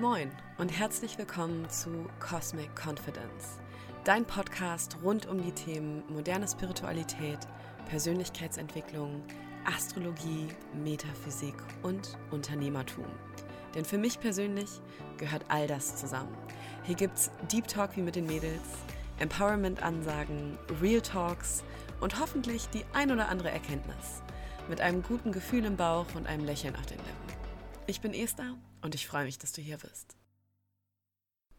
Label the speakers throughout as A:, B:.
A: Moin und herzlich willkommen zu Cosmic Confidence, dein Podcast rund um die Themen moderne Spiritualität, Persönlichkeitsentwicklung, Astrologie, Metaphysik und Unternehmertum. Denn für mich persönlich gehört all das zusammen. Hier gibt's Deep Talk wie mit den Mädels, Empowerment-Ansagen, Real Talks und hoffentlich die ein oder andere Erkenntnis. Mit einem guten Gefühl im Bauch und einem Lächeln auf den Lippen. Ich bin Esther und ich freue mich, dass du hier bist.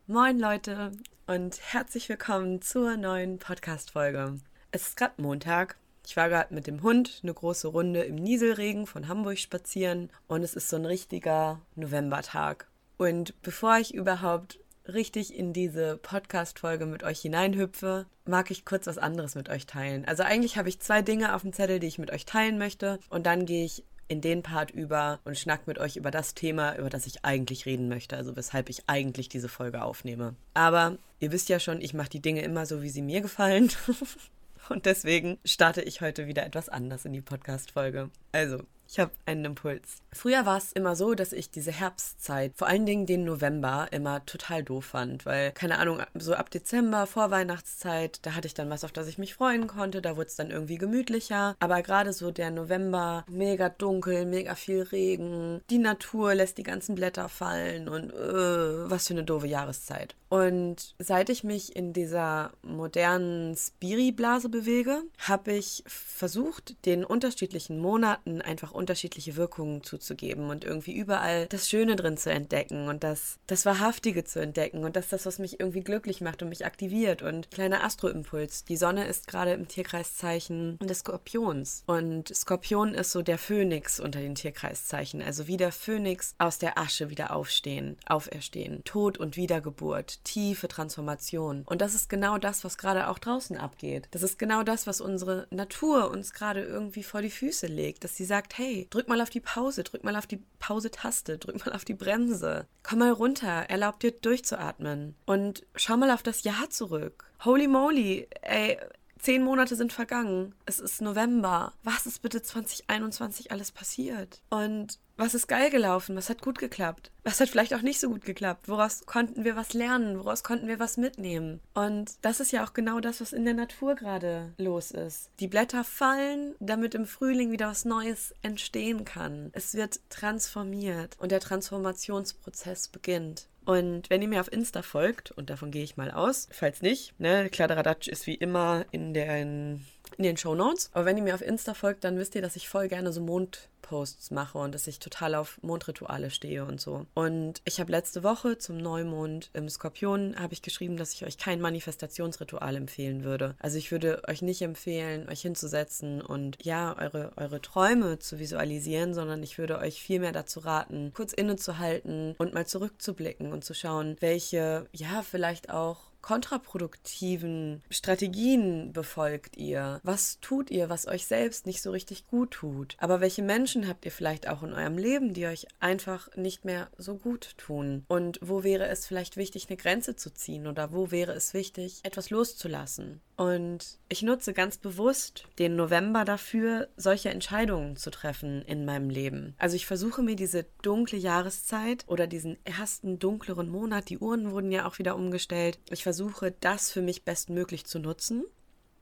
A: Moin Leute und herzlich willkommen zur neuen Podcast-Folge. Es ist gerade Montag. Ich war gerade mit dem Hund eine große Runde im Nieselregen von Hamburg spazieren und es ist so ein richtiger Novembertag. Und bevor ich überhaupt richtig in diese Podcast-Folge mit euch hineinhüpfe, mag ich kurz was anderes mit euch teilen. Also eigentlich habe ich zwei Dinge auf dem Zettel, die ich mit euch teilen möchte und dann gehe ich in den Part über und schnack mit euch über das Thema, über das ich eigentlich reden möchte, also weshalb ich eigentlich diese Folge aufnehme. Aber ihr wisst ja schon, ich mache die Dinge immer so, wie sie mir gefallen. und deswegen starte ich heute wieder etwas anders in die Podcast-Folge. Also, ich habe einen Impuls. Früher war es immer so, dass ich diese Herbstzeit, vor allen Dingen den November, immer total doof fand, weil, keine Ahnung, so ab Dezember, Vorweihnachtszeit, da hatte ich dann was, auf das ich mich freuen konnte, da wurde es dann irgendwie gemütlicher. Aber gerade so der November, mega dunkel, mega viel Regen, die Natur lässt die ganzen Blätter fallen und äh, was für eine doofe Jahreszeit. Und seit ich mich in dieser modernen Spiri-Blase bewege, habe ich versucht, den unterschiedlichen Monaten einfach unterschiedliche Wirkungen zuzugeben und irgendwie überall das Schöne drin zu entdecken und das, das Wahrhaftige zu entdecken und das das, was mich irgendwie glücklich macht und mich aktiviert. Und kleiner Astroimpuls. Die Sonne ist gerade im Tierkreiszeichen des Skorpions. Und Skorpion ist so der Phönix unter den Tierkreiszeichen. Also wie der Phönix aus der Asche wieder aufstehen, auferstehen. Tod und Wiedergeburt. Tiefe Transformation. Und das ist genau das, was gerade auch draußen abgeht. Das ist genau das, was unsere Natur uns gerade irgendwie vor die Füße legt. Dass sie sagt, hey, hey, drück mal auf die Pause, drück mal auf die Pause-Taste, drück mal auf die Bremse. Komm mal runter, erlaub dir durchzuatmen. Und schau mal auf das Jahr zurück. Holy moly, ey, Zehn Monate sind vergangen. Es ist November. Was ist bitte 2021 alles passiert? Und was ist geil gelaufen? Was hat gut geklappt? Was hat vielleicht auch nicht so gut geklappt? Woraus konnten wir was lernen? Woraus konnten wir was mitnehmen? Und das ist ja auch genau das, was in der Natur gerade los ist. Die Blätter fallen, damit im Frühling wieder was Neues entstehen kann. Es wird transformiert und der Transformationsprozess beginnt. Und wenn ihr mir auf Insta folgt, und davon gehe ich mal aus, falls nicht, ne, Kladderadatsch ist wie immer in den, in den Show Notes. Aber wenn ihr mir auf Insta folgt, dann wisst ihr, dass ich voll gerne so Mond Posts mache und dass ich total auf Mondrituale stehe und so. Und ich habe letzte Woche zum Neumond im Skorpion habe ich geschrieben, dass ich euch kein Manifestationsritual empfehlen würde. Also ich würde euch nicht empfehlen, euch hinzusetzen und ja, eure, eure Träume zu visualisieren, sondern ich würde euch vielmehr dazu raten, kurz innezuhalten und mal zurückzublicken und zu schauen, welche, ja, vielleicht auch kontraproduktiven Strategien befolgt ihr? Was tut ihr, was euch selbst nicht so richtig gut tut? Aber welche Menschen habt ihr vielleicht auch in eurem Leben, die euch einfach nicht mehr so gut tun? Und wo wäre es vielleicht wichtig, eine Grenze zu ziehen? Oder wo wäre es wichtig, etwas loszulassen? Und ich nutze ganz bewusst den November dafür, solche Entscheidungen zu treffen in meinem Leben. Also ich versuche mir diese dunkle Jahreszeit oder diesen ersten dunkleren Monat, die Uhren wurden ja auch wieder umgestellt, ich versuche das für mich bestmöglich zu nutzen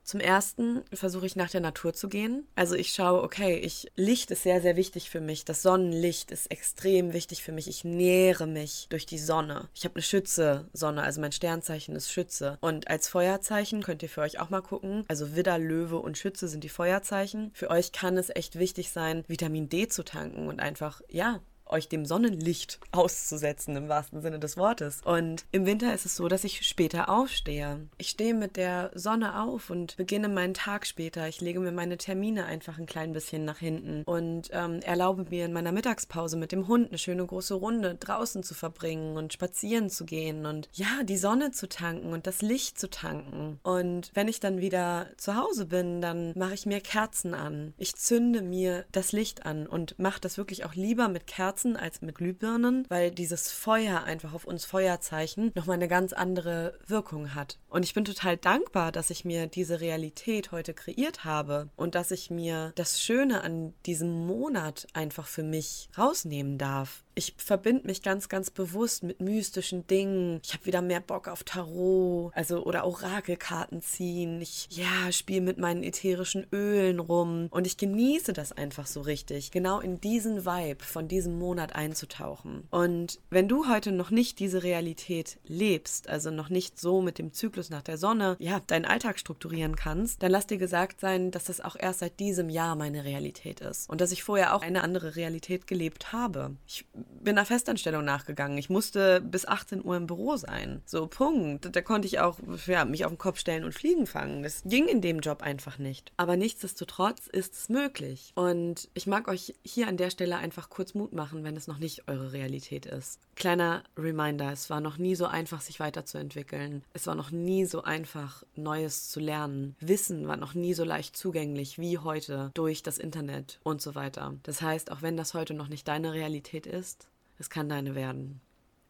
A: zum ersten versuche ich nach der Natur zu gehen. Also ich schaue, okay, ich Licht ist sehr sehr wichtig für mich. Das Sonnenlicht ist extrem wichtig für mich. Ich nähere mich durch die Sonne. Ich habe eine Schütze Sonne, also mein Sternzeichen ist Schütze und als Feuerzeichen könnt ihr für euch auch mal gucken. Also Widder, Löwe und Schütze sind die Feuerzeichen. Für euch kann es echt wichtig sein, Vitamin D zu tanken und einfach ja, euch dem Sonnenlicht auszusetzen, im wahrsten Sinne des Wortes. Und im Winter ist es so, dass ich später aufstehe. Ich stehe mit der Sonne auf und beginne meinen Tag später. Ich lege mir meine Termine einfach ein klein bisschen nach hinten und ähm, erlaube mir in meiner Mittagspause mit dem Hund eine schöne große Runde draußen zu verbringen und spazieren zu gehen und ja, die Sonne zu tanken und das Licht zu tanken. Und wenn ich dann wieder zu Hause bin, dann mache ich mir Kerzen an. Ich zünde mir das Licht an und mache das wirklich auch lieber mit Kerzen Kerzen als mit Glühbirnen, weil dieses Feuer einfach auf uns Feuerzeichen nochmal eine ganz andere Wirkung hat. Und ich bin total dankbar, dass ich mir diese Realität heute kreiert habe und dass ich mir das Schöne an diesem Monat einfach für mich rausnehmen darf ich verbinde mich ganz, ganz bewusst mit mystischen Dingen. Ich habe wieder mehr Bock auf Tarot, also oder Orakelkarten ziehen. Ich ja, spiele mit meinen ätherischen Ölen rum und ich genieße das einfach so richtig, genau in diesen Vibe von diesem Monat einzutauchen. Und wenn du heute noch nicht diese Realität lebst, also noch nicht so mit dem Zyklus nach der Sonne, ja, deinen Alltag strukturieren kannst, dann lass dir gesagt sein, dass das auch erst seit diesem Jahr meine Realität ist und dass ich vorher auch eine andere Realität gelebt habe. Ich bin einer Festanstellung nachgegangen. Ich musste bis 18 Uhr im Büro sein. So, Punkt. Da konnte ich auch ja, mich auf den Kopf stellen und Fliegen fangen. Das ging in dem Job einfach nicht. Aber nichtsdestotrotz ist es möglich. Und ich mag euch hier an der Stelle einfach kurz Mut machen, wenn es noch nicht eure Realität ist. Kleiner Reminder, es war noch nie so einfach, sich weiterzuentwickeln. Es war noch nie so einfach, Neues zu lernen. Wissen war noch nie so leicht zugänglich wie heute durch das Internet und so weiter. Das heißt, auch wenn das heute noch nicht deine Realität ist, es kann deine werden.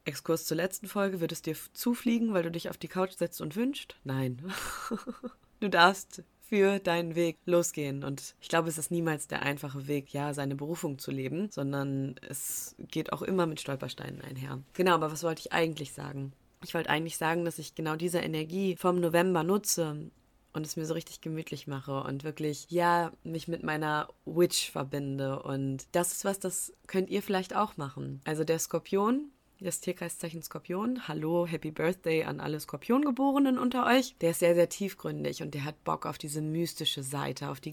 A: Exkurs zur letzten Folge, wird es dir zufliegen, weil du dich auf die Couch setzt und wünscht? Nein. du darfst für deinen Weg losgehen. Und ich glaube, es ist niemals der einfache Weg, ja, seine Berufung zu leben, sondern es geht auch immer mit Stolpersteinen einher. Genau, aber was wollte ich eigentlich sagen? Ich wollte eigentlich sagen, dass ich genau diese Energie vom November nutze, und es mir so richtig gemütlich mache und wirklich, ja, mich mit meiner Witch verbinde. Und das ist was, das könnt ihr vielleicht auch machen. Also der Skorpion, das Tierkreiszeichen Skorpion. Hallo, Happy Birthday an alle Skorpiongeborenen unter euch. Der ist sehr, sehr tiefgründig und der hat Bock auf diese mystische Seite, auf die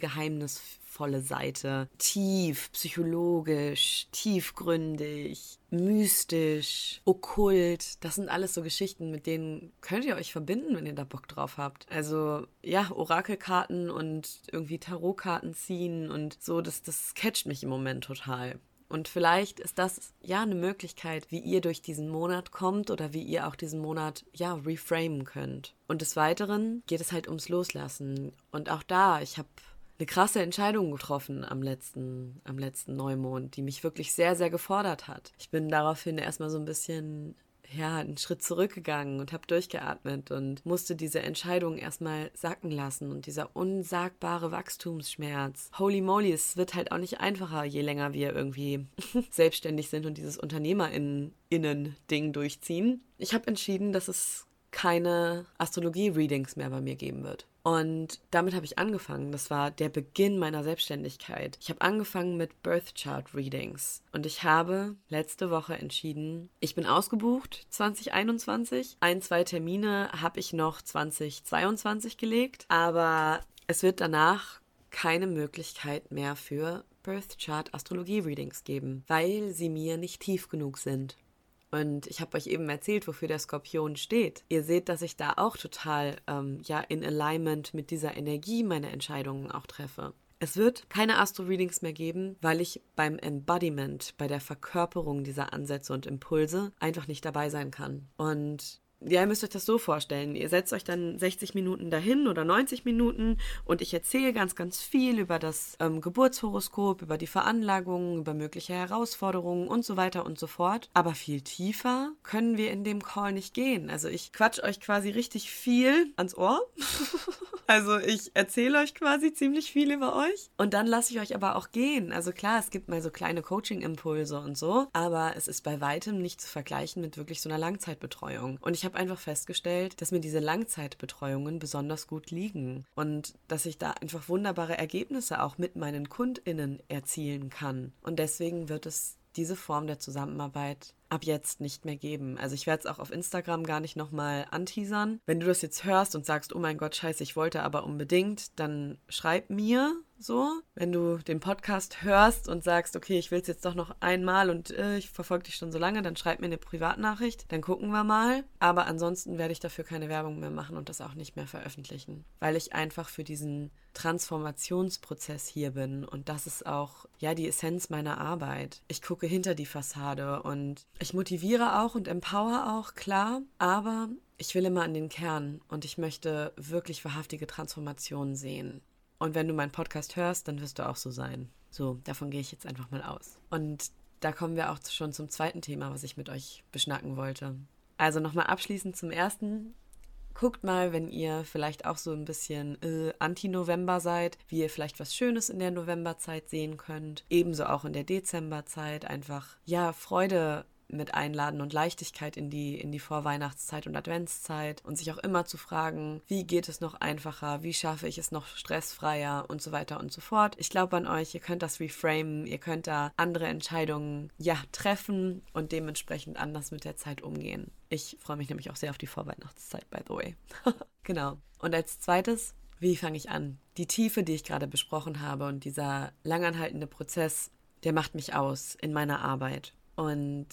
A: geheimnisvolle Seite. Tief, psychologisch, tiefgründig, mystisch, okkult. Das sind alles so Geschichten, mit denen könnt ihr euch verbinden, wenn ihr da Bock drauf habt. Also, ja, Orakelkarten und irgendwie Tarotkarten ziehen und so, das, das catcht mich im Moment total. Und vielleicht ist das ja eine Möglichkeit, wie ihr durch diesen Monat kommt oder wie ihr auch diesen Monat ja reframen könnt. Und des Weiteren geht es halt ums Loslassen. Und auch da, ich habe eine krasse Entscheidung getroffen am letzten, am letzten Neumond, die mich wirklich sehr, sehr gefordert hat. Ich bin daraufhin erstmal so ein bisschen ja, einen Schritt zurückgegangen und habe durchgeatmet und musste diese Entscheidung erstmal sacken lassen und dieser unsagbare Wachstumsschmerz. Holy moly, es wird halt auch nicht einfacher, je länger wir irgendwie selbstständig sind und dieses Unternehmerinnen-Ding durchziehen. Ich habe entschieden, dass es keine Astrologie-Readings mehr bei mir geben wird. Und damit habe ich angefangen. Das war der Beginn meiner Selbstständigkeit. Ich habe angefangen mit Birth Chart Readings. Und ich habe letzte Woche entschieden, ich bin ausgebucht 2021. Ein, zwei Termine habe ich noch 2022 gelegt. Aber es wird danach keine Möglichkeit mehr für Birth Chart Astrologie Readings geben, weil sie mir nicht tief genug sind. Und ich habe euch eben erzählt, wofür der Skorpion steht. Ihr seht, dass ich da auch total ähm, ja in Alignment mit dieser Energie meine Entscheidungen auch treffe. Es wird keine Astro-Readings mehr geben, weil ich beim Embodiment, bei der Verkörperung dieser Ansätze und Impulse einfach nicht dabei sein kann. Und ja, ihr müsst euch das so vorstellen. Ihr setzt euch dann 60 Minuten dahin oder 90 Minuten und ich erzähle ganz, ganz viel über das ähm, Geburtshoroskop, über die Veranlagungen, über mögliche Herausforderungen und so weiter und so fort. Aber viel tiefer können wir in dem Call nicht gehen. Also ich quatsch euch quasi richtig viel ans Ohr. also ich erzähle euch quasi ziemlich viel über euch und dann lasse ich euch aber auch gehen. Also klar, es gibt mal so kleine Coaching-Impulse und so, aber es ist bei weitem nicht zu vergleichen mit wirklich so einer Langzeitbetreuung. Und ich habe einfach festgestellt, dass mir diese Langzeitbetreuungen besonders gut liegen und dass ich da einfach wunderbare Ergebnisse auch mit meinen KundInnen erzielen kann. Und deswegen wird es diese Form der Zusammenarbeit ab jetzt nicht mehr geben. Also ich werde es auch auf Instagram gar nicht nochmal anteasern. Wenn du das jetzt hörst und sagst, oh mein Gott, scheiße, ich wollte aber unbedingt, dann schreib mir so. Wenn du den Podcast hörst und sagst, okay, ich will es jetzt doch noch einmal und äh, ich verfolge dich schon so lange, dann schreib mir eine Privatnachricht, dann gucken wir mal. Aber ansonsten werde ich dafür keine Werbung mehr machen und das auch nicht mehr veröffentlichen, weil ich einfach für diesen Transformationsprozess hier bin und das ist auch ja die Essenz meiner Arbeit. Ich gucke hinter die Fassade und ich motiviere auch und empower auch, klar, aber ich will immer an den Kern und ich möchte wirklich wahrhaftige Transformationen sehen. Und wenn du meinen Podcast hörst, dann wirst du auch so sein. So, davon gehe ich jetzt einfach mal aus. Und da kommen wir auch schon zum zweiten Thema, was ich mit euch beschnacken wollte. Also nochmal abschließend zum ersten Guckt mal, wenn ihr vielleicht auch so ein bisschen äh, Anti-November seid, wie ihr vielleicht was Schönes in der Novemberzeit sehen könnt. Ebenso auch in der Dezemberzeit. Einfach, ja, Freude mit einladen und Leichtigkeit in die, in die Vorweihnachtszeit und Adventszeit und sich auch immer zu fragen, wie geht es noch einfacher, wie schaffe ich es noch stressfreier und so weiter und so fort. Ich glaube an euch, ihr könnt das reframen, ihr könnt da andere Entscheidungen ja treffen und dementsprechend anders mit der Zeit umgehen. Ich freue mich nämlich auch sehr auf die Vorweihnachtszeit, by the way. genau. Und als zweites, wie fange ich an? Die Tiefe, die ich gerade besprochen habe und dieser langanhaltende Prozess, der macht mich aus in meiner Arbeit. Und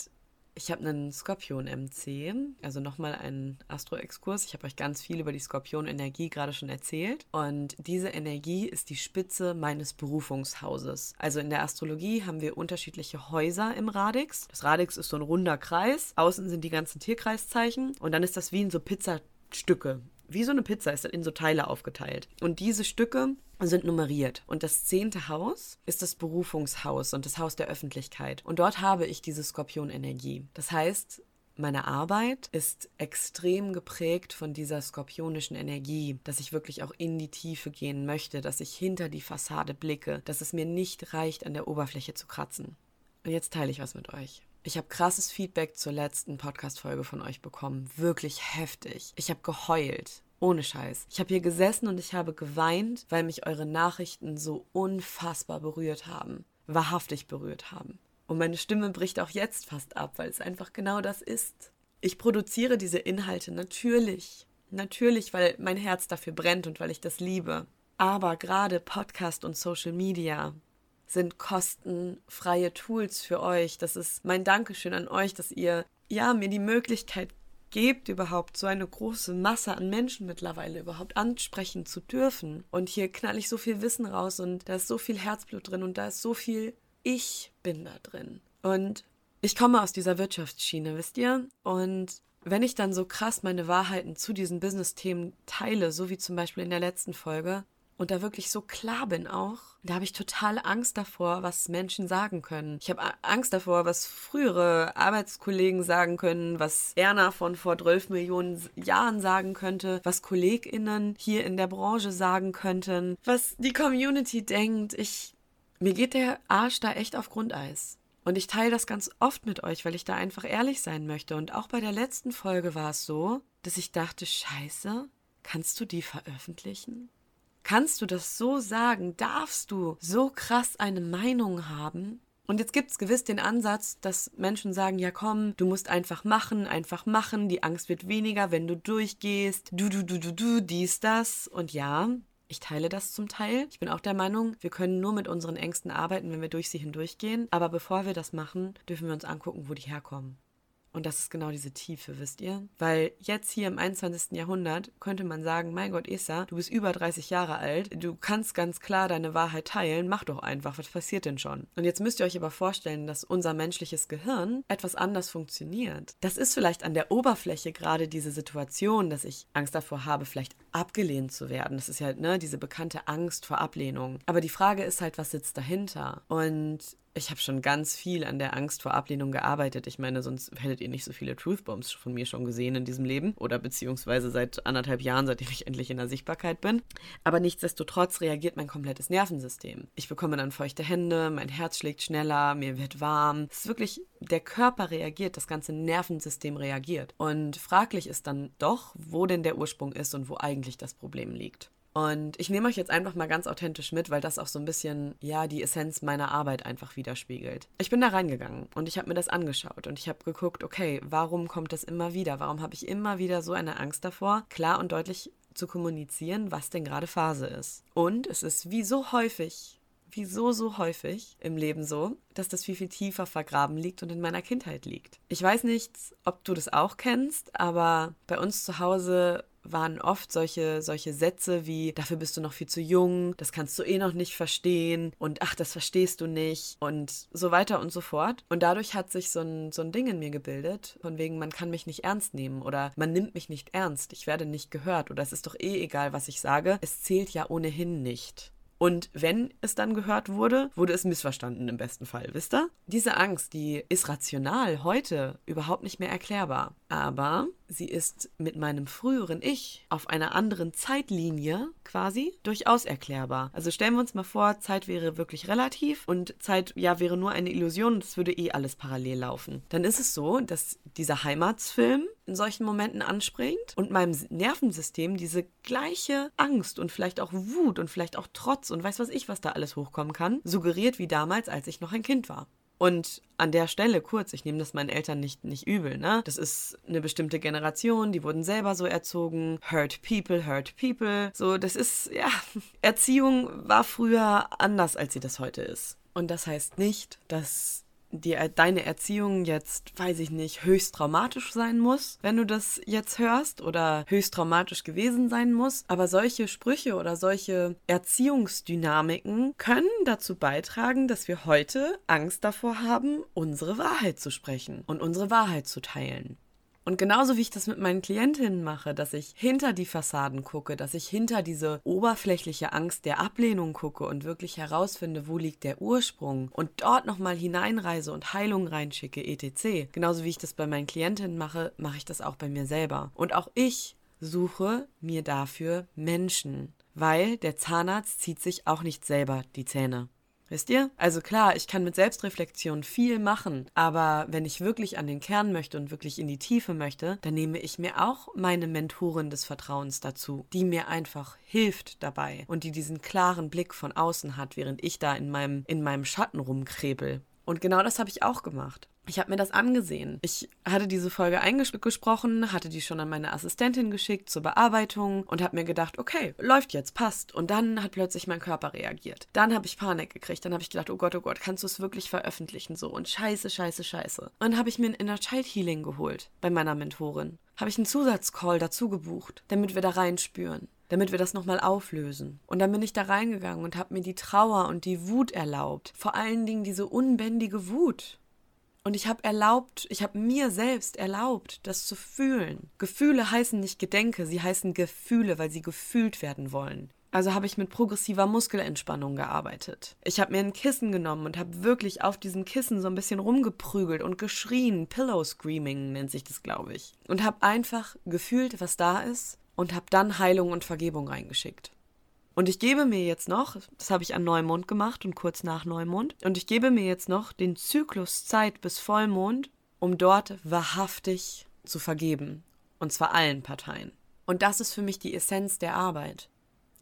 A: ich habe einen Skorpion-MC, also nochmal einen Astro-Exkurs. Ich habe euch ganz viel über die Skorpion-Energie gerade schon erzählt. Und diese Energie ist die Spitze meines Berufungshauses. Also in der Astrologie haben wir unterschiedliche Häuser im Radix. Das Radix ist so ein runder Kreis. Außen sind die ganzen Tierkreiszeichen. Und dann ist das wie in so Pizzastücke wie so eine Pizza ist in so Teile aufgeteilt. Und diese Stücke sind nummeriert. Und das zehnte Haus ist das Berufungshaus und das Haus der Öffentlichkeit. Und dort habe ich diese Skorpion-Energie. Das heißt, meine Arbeit ist extrem geprägt von dieser skorpionischen Energie, dass ich wirklich auch in die Tiefe gehen möchte, dass ich hinter die Fassade blicke, dass es mir nicht reicht, an der Oberfläche zu kratzen. Und jetzt teile ich was mit euch. Ich habe krasses Feedback zur letzten Podcast-Folge von euch bekommen. Wirklich heftig. Ich habe geheult. Ohne Scheiß. Ich habe hier gesessen und ich habe geweint, weil mich eure Nachrichten so unfassbar berührt haben. Wahrhaftig berührt haben. Und meine Stimme bricht auch jetzt fast ab, weil es einfach genau das ist. Ich produziere diese Inhalte natürlich. Natürlich, weil mein Herz dafür brennt und weil ich das liebe. Aber gerade Podcast und Social Media, sind kostenfreie Tools für euch. Das ist mein Dankeschön an euch, dass ihr ja mir die Möglichkeit gebt, überhaupt so eine große Masse an Menschen mittlerweile überhaupt ansprechen zu dürfen. Und hier knall ich so viel Wissen raus und da ist so viel Herzblut drin und da ist so viel Ich bin da drin. Und ich komme aus dieser Wirtschaftsschiene, wisst ihr? Und wenn ich dann so krass meine Wahrheiten zu diesen Business-Themen teile, so wie zum Beispiel in der letzten Folge, und da wirklich so klar bin auch, da habe ich total Angst davor, was Menschen sagen können. Ich habe Angst davor, was frühere Arbeitskollegen sagen können, was Erna von vor 12 Millionen Jahren sagen könnte, was KollegInnen hier in der Branche sagen könnten, was die Community denkt. Ich, mir geht der Arsch da echt auf Grundeis. Und ich teile das ganz oft mit euch, weil ich da einfach ehrlich sein möchte. Und auch bei der letzten Folge war es so, dass ich dachte, scheiße, kannst du die veröffentlichen? Kannst du das so sagen? Darfst du so krass eine Meinung haben? Und jetzt gibt es gewiss den Ansatz, dass Menschen sagen, ja komm, du musst einfach machen, einfach machen, die Angst wird weniger, wenn du durchgehst, du, du, du, du, du, dies, das. Und ja, ich teile das zum Teil. Ich bin auch der Meinung, wir können nur mit unseren Ängsten arbeiten, wenn wir durch sie hindurchgehen. Aber bevor wir das machen, dürfen wir uns angucken, wo die herkommen. Und das ist genau diese Tiefe, wisst ihr? Weil jetzt hier im 21. Jahrhundert könnte man sagen, mein Gott, Esa, du bist über 30 Jahre alt, du kannst ganz klar deine Wahrheit teilen, mach doch einfach, was passiert denn schon? Und jetzt müsst ihr euch aber vorstellen, dass unser menschliches Gehirn etwas anders funktioniert. Das ist vielleicht an der Oberfläche gerade diese Situation, dass ich Angst davor habe, vielleicht abgelehnt zu werden. Das ist ja, ne, diese bekannte Angst vor Ablehnung. Aber die Frage ist halt, was sitzt dahinter? Und ich habe schon ganz viel an der Angst vor Ablehnung gearbeitet. Ich meine, sonst hättet ihr nicht so viele Truthbombs von mir schon gesehen in diesem Leben. Oder beziehungsweise seit anderthalb Jahren, seitdem ich endlich in der Sichtbarkeit bin. Aber nichtsdestotrotz reagiert mein komplettes Nervensystem. Ich bekomme dann feuchte Hände, mein Herz schlägt schneller, mir wird warm. Es ist wirklich, der Körper reagiert, das ganze Nervensystem reagiert. Und fraglich ist dann doch, wo denn der Ursprung ist und wo eigentlich das Problem liegt. Und ich nehme euch jetzt einfach mal ganz authentisch mit, weil das auch so ein bisschen, ja, die Essenz meiner Arbeit einfach widerspiegelt. Ich bin da reingegangen und ich habe mir das angeschaut und ich habe geguckt, okay, warum kommt das immer wieder? Warum habe ich immer wieder so eine Angst davor, klar und deutlich zu kommunizieren, was denn gerade Phase ist? Und es ist wie so häufig wie so, so häufig im Leben so, dass das viel, viel tiefer vergraben liegt und in meiner Kindheit liegt. Ich weiß nicht, ob du das auch kennst, aber bei uns zu Hause waren oft solche, solche Sätze wie, dafür bist du noch viel zu jung, das kannst du eh noch nicht verstehen und ach, das verstehst du nicht und so weiter und so fort. Und dadurch hat sich so ein, so ein Ding in mir gebildet, von wegen, man kann mich nicht ernst nehmen oder man nimmt mich nicht ernst, ich werde nicht gehört oder es ist doch eh egal, was ich sage, es zählt ja ohnehin nicht. Und wenn es dann gehört wurde, wurde es missverstanden im besten Fall, wisst ihr? Diese Angst, die ist rational heute überhaupt nicht mehr erklärbar. Aber sie ist mit meinem früheren Ich auf einer anderen Zeitlinie quasi durchaus erklärbar. Also stellen wir uns mal vor, Zeit wäre wirklich relativ und Zeit ja wäre nur eine Illusion und es würde eh alles parallel laufen. Dann ist es so, dass dieser Heimatsfilm in solchen Momenten anspringt und meinem Nervensystem diese gleiche Angst und vielleicht auch Wut und vielleicht auch Trotz und weiß was ich, was da alles hochkommen kann, suggeriert wie damals, als ich noch ein Kind war. Und an der Stelle kurz, ich nehme das meinen Eltern nicht, nicht übel, ne? Das ist eine bestimmte Generation, die wurden selber so erzogen. Hurt people, hurt people. So, das ist, ja, Erziehung war früher anders, als sie das heute ist. Und das heißt nicht, dass die, deine Erziehung jetzt, weiß ich nicht, höchst traumatisch sein muss, wenn du das jetzt hörst oder höchst traumatisch gewesen sein muss. Aber solche Sprüche oder solche Erziehungsdynamiken können dazu beitragen, dass wir heute Angst davor haben, unsere Wahrheit zu sprechen und unsere Wahrheit zu teilen. Und genauso wie ich das mit meinen Klientinnen mache, dass ich hinter die Fassaden gucke, dass ich hinter diese oberflächliche Angst der Ablehnung gucke und wirklich herausfinde, wo liegt der Ursprung und dort nochmal hineinreise und Heilung reinschicke, etc. Genauso wie ich das bei meinen Klientinnen mache, mache ich das auch bei mir selber. Und auch ich suche mir dafür Menschen, weil der Zahnarzt zieht sich auch nicht selber die Zähne. Wisst ihr? Also klar, ich kann mit Selbstreflexion viel machen, aber wenn ich wirklich an den Kern möchte und wirklich in die Tiefe möchte, dann nehme ich mir auch meine Mentorin des Vertrauens dazu, die mir einfach hilft dabei und die diesen klaren Blick von außen hat, während ich da in meinem, in meinem Schatten rumkrebel. Und genau das habe ich auch gemacht. Ich habe mir das angesehen. Ich hatte diese Folge eingesprochen, hatte die schon an meine Assistentin geschickt zur Bearbeitung und habe mir gedacht, okay, läuft jetzt, passt. Und dann hat plötzlich mein Körper reagiert. Dann habe ich Panik gekriegt. Dann habe ich gedacht, oh Gott, oh Gott, kannst du es wirklich veröffentlichen so? Und scheiße, scheiße, scheiße. Und dann habe ich mir ein Inner Child Healing geholt bei meiner Mentorin. Habe ich einen Zusatzcall dazu gebucht, damit wir da reinspüren damit wir das nochmal auflösen. Und dann bin ich da reingegangen und habe mir die Trauer und die Wut erlaubt. Vor allen Dingen diese unbändige Wut. Und ich habe erlaubt, ich habe mir selbst erlaubt, das zu fühlen. Gefühle heißen nicht Gedenke, sie heißen Gefühle, weil sie gefühlt werden wollen. Also habe ich mit progressiver Muskelentspannung gearbeitet. Ich habe mir ein Kissen genommen und habe wirklich auf diesem Kissen so ein bisschen rumgeprügelt und geschrien. Pillow Screaming nennt sich das, glaube ich. Und habe einfach gefühlt, was da ist und habe dann Heilung und Vergebung reingeschickt. Und ich gebe mir jetzt noch, das habe ich an Neumond gemacht und kurz nach Neumond, und ich gebe mir jetzt noch den Zyklus Zeit bis Vollmond, um dort wahrhaftig zu vergeben. Und zwar allen Parteien. Und das ist für mich die Essenz der Arbeit.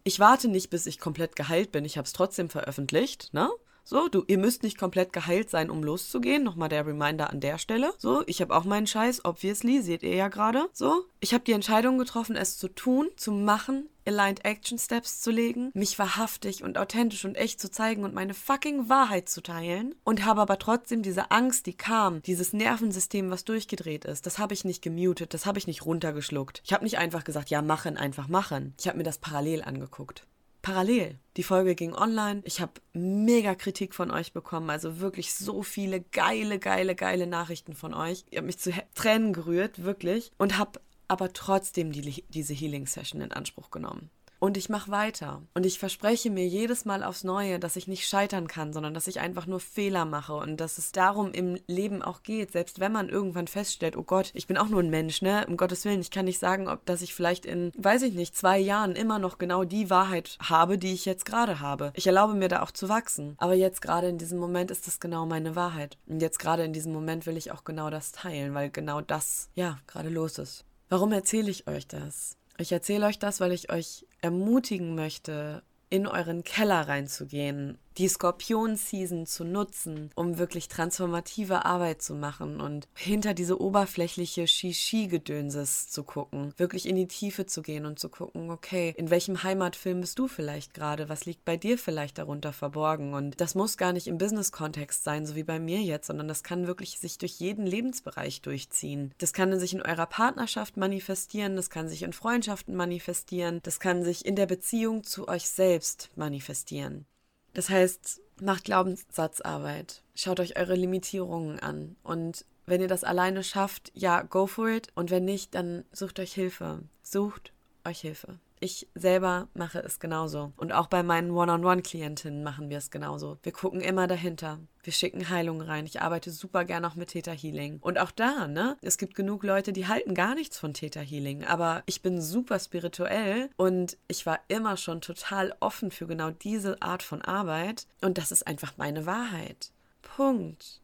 A: Ich warte nicht, bis ich komplett geheilt bin. Ich habe es trotzdem veröffentlicht, ne? So, du, ihr müsst nicht komplett geheilt sein, um loszugehen. Nochmal der Reminder an der Stelle. So, ich habe auch meinen Scheiß, obviously, seht ihr ja gerade. So, ich habe die Entscheidung getroffen, es zu tun, zu machen, Aligned Action Steps zu legen, mich wahrhaftig und authentisch und echt zu zeigen und meine fucking Wahrheit zu teilen und habe aber trotzdem diese Angst, die kam, dieses Nervensystem, was durchgedreht ist, das habe ich nicht gemutet, das habe ich nicht runtergeschluckt. Ich habe nicht einfach gesagt, ja, machen, einfach machen. Ich habe mir das parallel angeguckt parallel. Die Folge ging online. Ich habe mega Kritik von euch bekommen. Also wirklich so viele geile, geile, geile Nachrichten von euch. Ihr habt mich zu Tränen gerührt, wirklich. Und habe aber trotzdem die, diese Healing Session in Anspruch genommen. Und ich mache weiter. Und ich verspreche mir jedes Mal aufs Neue, dass ich nicht scheitern kann, sondern dass ich einfach nur Fehler mache und dass es darum im Leben auch geht. Selbst wenn man irgendwann feststellt, oh Gott, ich bin auch nur ein Mensch, ne? Um Gottes Willen, ich kann nicht sagen, ob dass ich vielleicht in, weiß ich nicht, zwei Jahren immer noch genau die Wahrheit habe, die ich jetzt gerade habe. Ich erlaube mir da auch zu wachsen. Aber jetzt gerade in diesem Moment ist das genau meine Wahrheit. Und jetzt gerade in diesem Moment will ich auch genau das teilen, weil genau das, ja, gerade los ist. Warum erzähle ich euch das? Ich erzähle euch das, weil ich euch ermutigen möchte, in euren Keller reinzugehen die Skorpion-Season zu nutzen, um wirklich transformative Arbeit zu machen und hinter diese oberflächliche Shishi-Gedönses zu gucken, wirklich in die Tiefe zu gehen und zu gucken, okay, in welchem Heimatfilm bist du vielleicht gerade, was liegt bei dir vielleicht darunter verborgen und das muss gar nicht im Business-Kontext sein, so wie bei mir jetzt, sondern das kann wirklich sich durch jeden Lebensbereich durchziehen. Das kann sich in eurer Partnerschaft manifestieren, das kann sich in Freundschaften manifestieren, das kann sich in der Beziehung zu euch selbst manifestieren. Das heißt, macht Glaubenssatzarbeit. Schaut euch eure Limitierungen an. Und wenn ihr das alleine schafft, ja, go for it. Und wenn nicht, dann sucht euch Hilfe. Sucht euch Hilfe. Ich selber mache es genauso. Und auch bei meinen One-on-One-Klientinnen machen wir es genauso. Wir gucken immer dahinter. Wir schicken Heilungen rein. Ich arbeite super gerne auch mit Theta Healing. Und auch da, ne? Es gibt genug Leute, die halten gar nichts von Theta Healing. Aber ich bin super spirituell und ich war immer schon total offen für genau diese Art von Arbeit. Und das ist einfach meine Wahrheit. Punkt.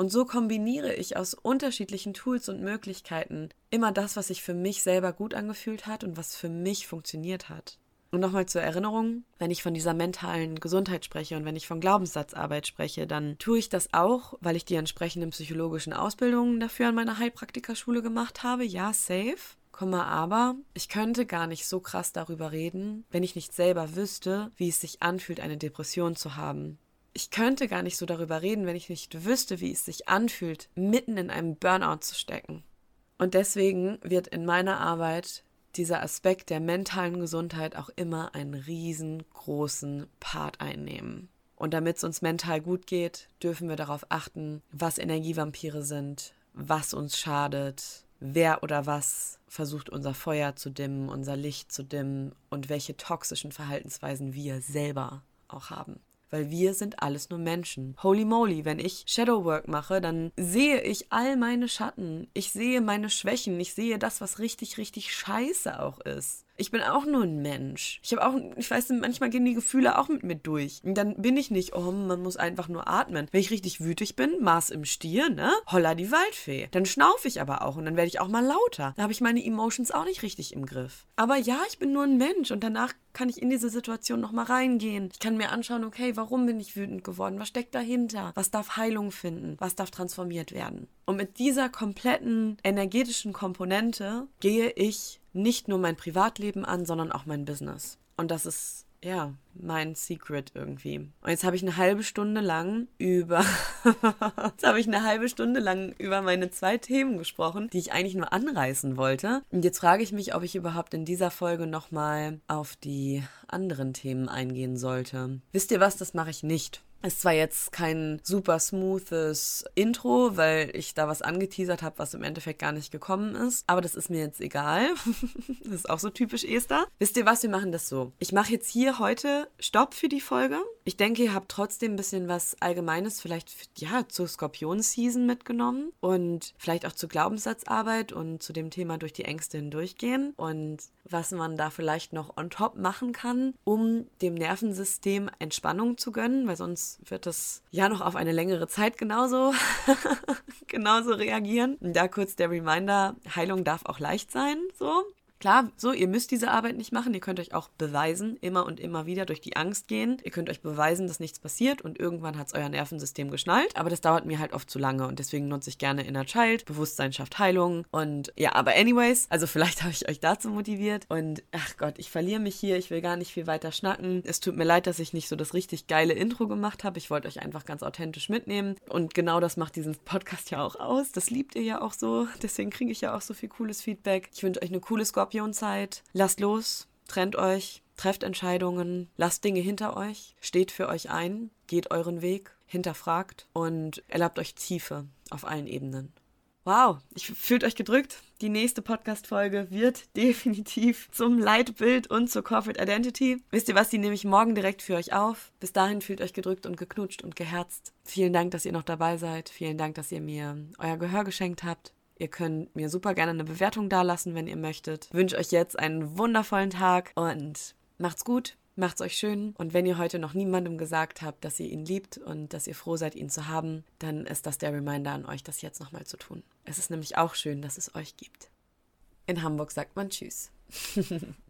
A: Und so kombiniere ich aus unterschiedlichen Tools und Möglichkeiten immer das, was sich für mich selber gut angefühlt hat und was für mich funktioniert hat. Und nochmal zur Erinnerung, wenn ich von dieser mentalen Gesundheit spreche und wenn ich von Glaubenssatzarbeit spreche, dann tue ich das auch, weil ich die entsprechenden psychologischen Ausbildungen dafür an meiner Heilpraktikerschule gemacht habe. Ja, safe. Komma, aber ich könnte gar nicht so krass darüber reden, wenn ich nicht selber wüsste, wie es sich anfühlt, eine Depression zu haben ich könnte gar nicht so darüber reden, wenn ich nicht wüsste, wie es sich anfühlt, mitten in einem Burnout zu stecken. Und deswegen wird in meiner Arbeit dieser Aspekt der mentalen Gesundheit auch immer einen riesengroßen Part einnehmen. Und damit es uns mental gut geht, dürfen wir darauf achten, was Energievampire sind, was uns schadet, wer oder was versucht unser Feuer zu dimmen, unser Licht zu dimmen und welche toxischen Verhaltensweisen wir selber auch haben weil wir sind alles nur Menschen. Holy moly, wenn ich Shadowwork mache, dann sehe ich all meine Schatten. Ich sehe meine Schwächen. Ich sehe das, was richtig, richtig scheiße auch ist. Ich bin auch nur ein Mensch. Ich habe auch, ich weiß, manchmal gehen die Gefühle auch mit mir durch. Und dann bin ich nicht, oh, man muss einfach nur atmen. Wenn ich richtig wütig bin, Maß im Stier, ne? Holla die Waldfee. Dann schnaufe ich aber auch und dann werde ich auch mal lauter. Da habe ich meine Emotions auch nicht richtig im Griff. Aber ja, ich bin nur ein Mensch und danach kann ich in diese Situation nochmal reingehen. Ich kann mir anschauen, okay, warum bin ich wütend geworden? Was steckt dahinter? Was darf Heilung finden? Was darf transformiert werden? Und mit dieser kompletten energetischen Komponente gehe ich nicht nur mein Privatleben an, sondern auch mein Business. Und das ist ja, mein Secret irgendwie. Und jetzt habe ich eine halbe Stunde lang über jetzt habe ich eine halbe Stunde lang über meine zwei Themen gesprochen, die ich eigentlich nur anreißen wollte. Und jetzt frage ich mich, ob ich überhaupt in dieser Folge nochmal auf die anderen Themen eingehen sollte. Wisst ihr was, das mache ich nicht. Ist zwar jetzt kein super smoothes Intro, weil ich da was angeteasert habe, was im Endeffekt gar nicht gekommen ist, aber das ist mir jetzt egal. das ist auch so typisch Esther. Wisst ihr was, wir machen das so. Ich mache jetzt hier heute Stopp für die Folge. Ich denke, ihr habt trotzdem ein bisschen was Allgemeines vielleicht ja zur Skorpion-Season mitgenommen und vielleicht auch zur Glaubenssatzarbeit und zu dem Thema durch die Ängste hindurchgehen und was man da vielleicht noch on top machen kann, um dem Nervensystem Entspannung zu gönnen, weil sonst wird es ja noch auf eine längere Zeit genauso, genauso reagieren. Da kurz der Reminder, Heilung darf auch leicht sein, so. Klar, so, ihr müsst diese Arbeit nicht machen. Ihr könnt euch auch beweisen, immer und immer wieder durch die Angst gehen. Ihr könnt euch beweisen, dass nichts passiert und irgendwann hat es euer Nervensystem geschnallt. Aber das dauert mir halt oft zu lange und deswegen nutze ich gerne Inner Child. Bewusstsein schafft Heilung. Und ja, aber anyways, also vielleicht habe ich euch dazu motiviert. Und ach Gott, ich verliere mich hier. Ich will gar nicht viel weiter schnacken. Es tut mir leid, dass ich nicht so das richtig geile Intro gemacht habe. Ich wollte euch einfach ganz authentisch mitnehmen. Und genau das macht diesen Podcast ja auch aus. Das liebt ihr ja auch so. Deswegen kriege ich ja auch so viel cooles Feedback. Ich wünsche euch eine coole Scorpio Skorpionzeit. Lasst los, trennt euch, trefft Entscheidungen, lasst Dinge hinter euch, steht für euch ein, geht euren Weg, hinterfragt und erlaubt euch Tiefe auf allen Ebenen. Wow, ich fühlt euch gedrückt. Die nächste Podcast-Folge wird definitiv zum Leitbild und zur Corporate Identity. Wisst ihr was, die nehme ich morgen direkt für euch auf. Bis dahin fühlt euch gedrückt und geknutscht und geherzt. Vielen Dank, dass ihr noch dabei seid. Vielen Dank, dass ihr mir euer Gehör geschenkt habt. Ihr könnt mir super gerne eine Bewertung dalassen, wenn ihr möchtet. Ich wünsche euch jetzt einen wundervollen Tag und macht's gut. Macht's euch schön. Und wenn ihr heute noch niemandem gesagt habt, dass ihr ihn liebt und dass ihr froh seid, ihn zu haben, dann ist das der Reminder an euch, das jetzt nochmal zu tun. Es ist nämlich auch schön, dass es euch gibt. In Hamburg sagt man Tschüss.